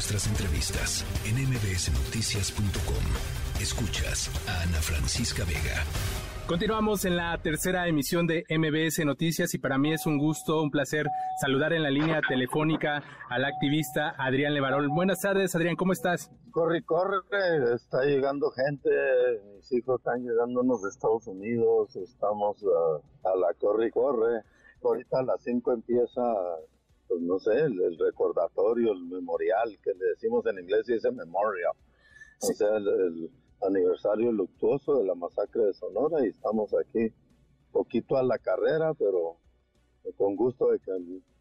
nuestras entrevistas en mbsnoticias.com. Escuchas a Ana Francisca Vega. Continuamos en la tercera emisión de MBS Noticias y para mí es un gusto, un placer saludar en la línea telefónica al activista Adrián Levarol. Buenas tardes, Adrián, ¿cómo estás? Corre, corre, está llegando gente, mis hijos están llegándonos de Estados Unidos, estamos a, la corre, corre. Ahorita a las 5 empieza pues no sé, el, recordatorio, el memorial, que le decimos en inglés y dice memorial. O sea, el, aniversario luctuoso de la masacre de Sonora y estamos aquí poquito a la carrera, pero con gusto de,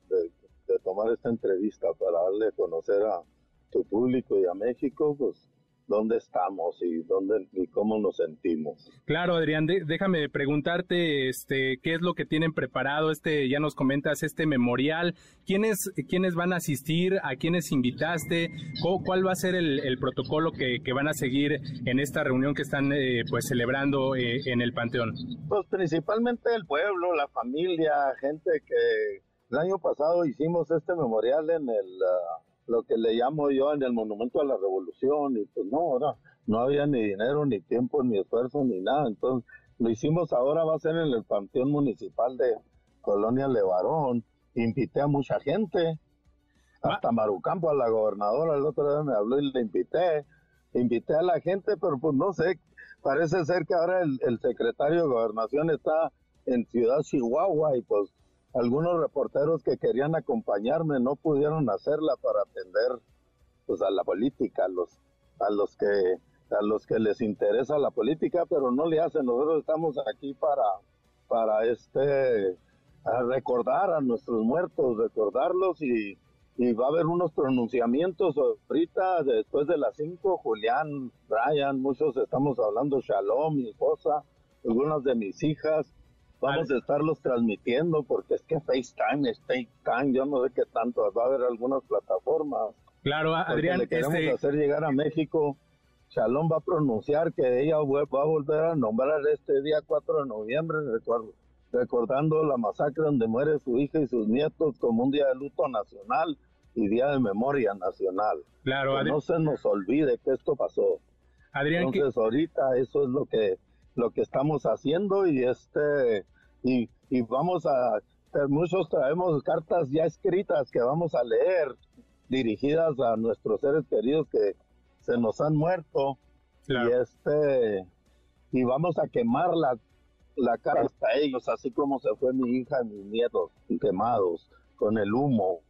de tomar esta entrevista para darle a conocer a tu público y a México, pues dónde estamos y dónde y cómo nos sentimos. Claro, Adrián, déjame preguntarte este qué es lo que tienen preparado este ya nos comentas este memorial, quiénes quiénes van a asistir, a quiénes invitaste, cuál va a ser el, protocolo que, van a seguir en esta reunión que están eh, pues celebrando eh, en el Panteón. Pues principalmente el pueblo, la familia, gente que el año pasado hicimos este memorial en el ah, lo que le llamo yo en el Monumento a la Revolución, y pues no, ahora no había ni dinero, ni tiempo, ni esfuerzo, ni nada. Entonces, lo hicimos ahora, va a ser en el Panteón Municipal de Colonia Levarón. Invité a mucha gente, hasta Marucampo, a la gobernadora, el otro día me habló y le invité. Invité a la gente, pero pues no sé, parece ser que ahora el, el secretario de Gobernación está en Ciudad Chihuahua y pues algunos reporteros que querían acompañarme no pudieron hacerla para atender pues a la política, a los a los que a los que les interesa la política, pero no le hacen. Nosotros estamos aquí para para este recordar a nuestros muertos, recordarlos y, y va a haber unos pronunciamientos ahorita después de las 5, Julián, Brian, muchos estamos hablando, Shalom, mi esposa, algunas de mis hijas, Vamos a estarlos transmitiendo porque es que FaceTime, FaceTime, yo no sé qué tanto, va a haber algunas plataformas. Claro, Adrián, le queremos este hacer llegar a México. Shalom va a pronunciar que ella va a volver a nombrar este día 4 de noviembre, recuerdo, recordando la masacre donde muere su hija y sus nietos como un día de luto nacional y día de memoria nacional. Claro, que no se nos olvide que esto pasó. Adrián, Entonces ahorita eso es lo que lo que estamos haciendo y este y, y vamos a muchos traemos cartas ya escritas que vamos a leer dirigidas a nuestros seres queridos que se nos han muerto. Y este y vamos a quemar la, la cara hasta ellos así como se fue mi hija y mis nietos quemados con el humo.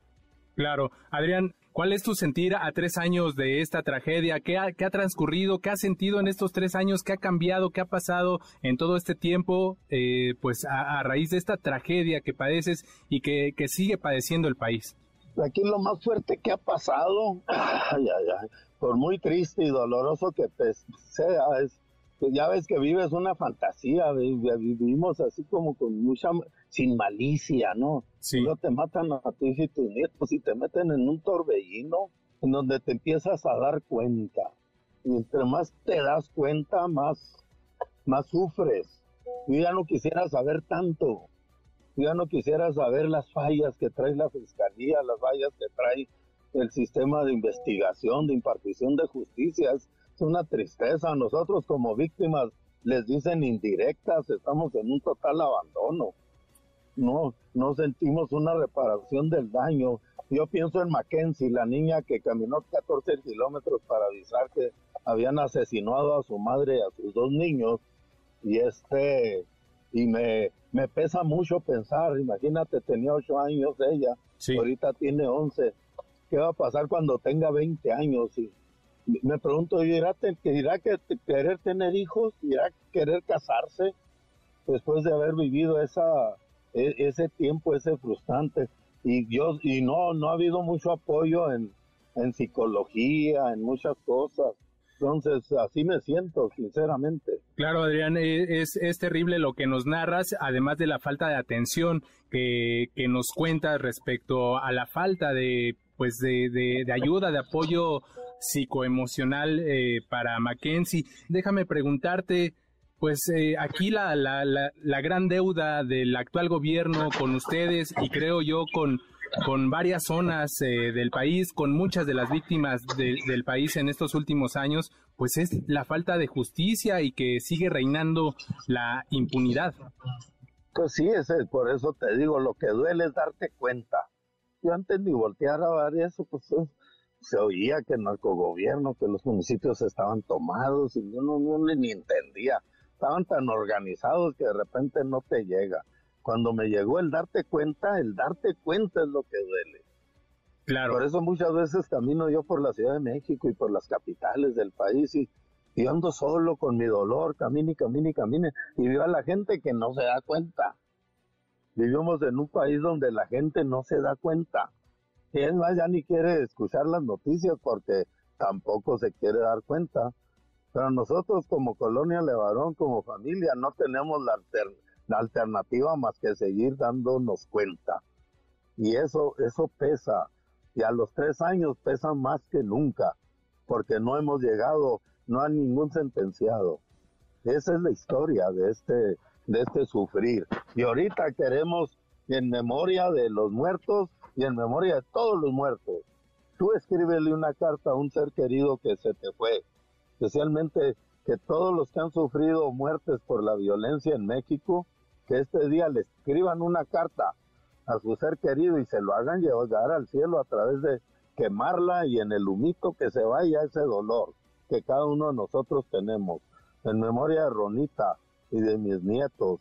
Claro. Adrián, ¿cuál es tu sentir a tres años de esta tragedia? ¿Qué ha, transcurrido? ¿Qué has sentido en estos tres años? ¿Qué ha cambiado? ¿Qué ha pasado en todo este tiempo? Eh, pues a, raíz de esta tragedia que padeces y que, sigue padeciendo el país. Aquí lo más fuerte que ha pasado, ay, ay, por muy triste y doloroso que sea, es pues ya ves que vives una fantasía, vivimos así como con mucha, sin malicia, ¿no? Sí. No te matan a ti y tus nietos y te meten en un torbellino en donde te empiezas a dar cuenta. Y entre más te das cuenta, más, más sufres. Yo ya no quisiera saber tanto. Yo ya no quisiera saber las fallas que trae la fiscalía, las fallas que trae el sistema de investigación, de impartición de justicia una tristeza. Nosotros como víctimas les dicen indirectas, estamos en un total abandono. No, no sentimos una reparación del daño. Yo pienso en Mackenzie, la niña que caminó 14 kilómetros para avisar que habían asesinado a su madre y a sus dos niños. Y este, y me, me pesa mucho pensar, imagínate, tenía 8 años ella, ahorita tiene 11. ¿Qué va a pasar cuando tenga 20 años? Y, me pregunto, ¿irá, que irá que querer tener hijos? ¿Irá querer casarse? Después de haber vivido esa, e, ese tiempo, ese frustrante. Y yo, y no, no ha habido mucho apoyo en, en psicología, en muchas cosas. Entonces, así me siento, sinceramente. Claro, Adrián, e, es, es terrible lo que nos narras, además de la falta de atención que, que nos cuentas respecto a la falta de pues de, de, ayuda, de apoyo psicoemocional eh, para Mackenzie. Déjame preguntarte, pues eh, aquí la, la, la, la, gran deuda del actual gobierno con ustedes y creo yo con, con varias zonas eh, del país, con muchas de las víctimas del país en estos últimos años, pues es la falta de justicia y que sigue reinando la impunidad. Pues sí, ese, por eso te digo, lo que duele es darte cuenta. Yo antes ni voltear a ver eso, pues se oía que el narcogobierno, que los municipios estaban tomados y yo no, no ni entendía. Estaban tan organizados que de repente no te llega. Cuando me llegó el darte cuenta, el darte cuenta es lo que duele. Claro. Por eso muchas veces camino yo por la Ciudad de México y por las capitales del país y, y ando solo con mi dolor, camine camine y camine, y veo a la gente que no se da cuenta. Vivimos en un país donde la gente no se da cuenta. Y es más, ya ni quiere escuchar las noticias porque tampoco se quiere dar cuenta. Pero nosotros como Colonia Levarón, como familia, no tenemos la, alternativa más que seguir dándonos cuenta. Y eso, eso pesa. Y a los tres años pesa más que nunca, porque no hemos llegado, no hay ningún sentenciado. Esa es la historia de este, de este sufrir. Y ahorita queremos, en memoria de los muertos, y en memoria de todos los muertos. Tú escríbele una carta a un ser querido que se te fue, especialmente que todos los que han sufrido muertes por la violencia en México, que este día le escriban una carta a su ser querido y se lo hagan llegar al cielo a través de quemarla y en el humito que se vaya ese dolor que cada uno de nosotros tenemos. En memoria de Ronita y de mis nietos,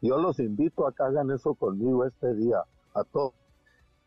yo los invito a que hagan eso conmigo este día, a todos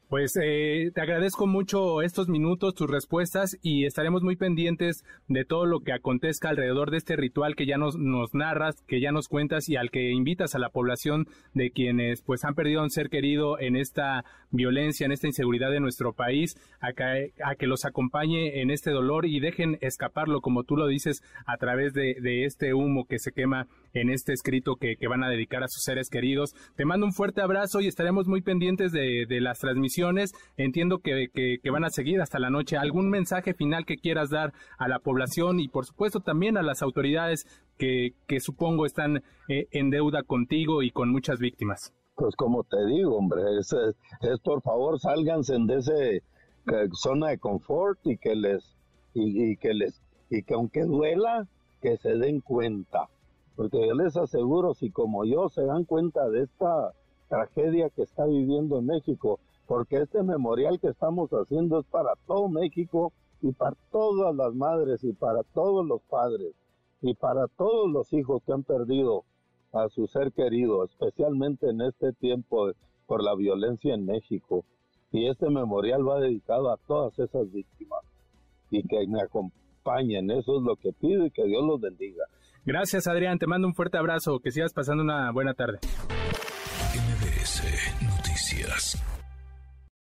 pues eh, te agradezco mucho estos minutos, tus respuestas y estaremos muy pendientes de todo lo que acontezca alrededor de este ritual que ya nos, nos narras, que ya nos cuentas y al que invitas a la población de quienes pues han perdido un ser querido en esta violencia, en esta inseguridad de nuestro país, a que, a que los acompañe en este dolor y dejen escaparlo, como tú lo dices, a través de este humo que se quema en este escrito que, van a dedicar a sus seres queridos. Te mando un fuerte abrazo y estaremos muy pendientes de, las transmisiones. Entiendo que, van a seguir hasta la noche. ¿Algún mensaje final que quieras dar a la población y por supuesto también a las autoridades que, supongo están eh, en deuda contigo y con muchas víctimas? Pues como te digo, hombre, es, por favor sálganse de ese eh, zona de confort y que les y que les y que aunque duela que se den cuenta porque yo les aseguro, si como yo se dan cuenta de esta tragedia que está viviendo en México, porque este memorial que estamos haciendo es para todo México y para todas las madres y para todos los padres y para todos los hijos que han perdido a su ser querido, especialmente en este tiempo por la violencia en México. Y este memorial va dedicado a todas esas víctimas y que me acompañen. Eso es lo que pido y que Dios los bendiga. Gracias, Adrián. Te mando un fuerte abrazo. Que sigas pasando una buena tarde.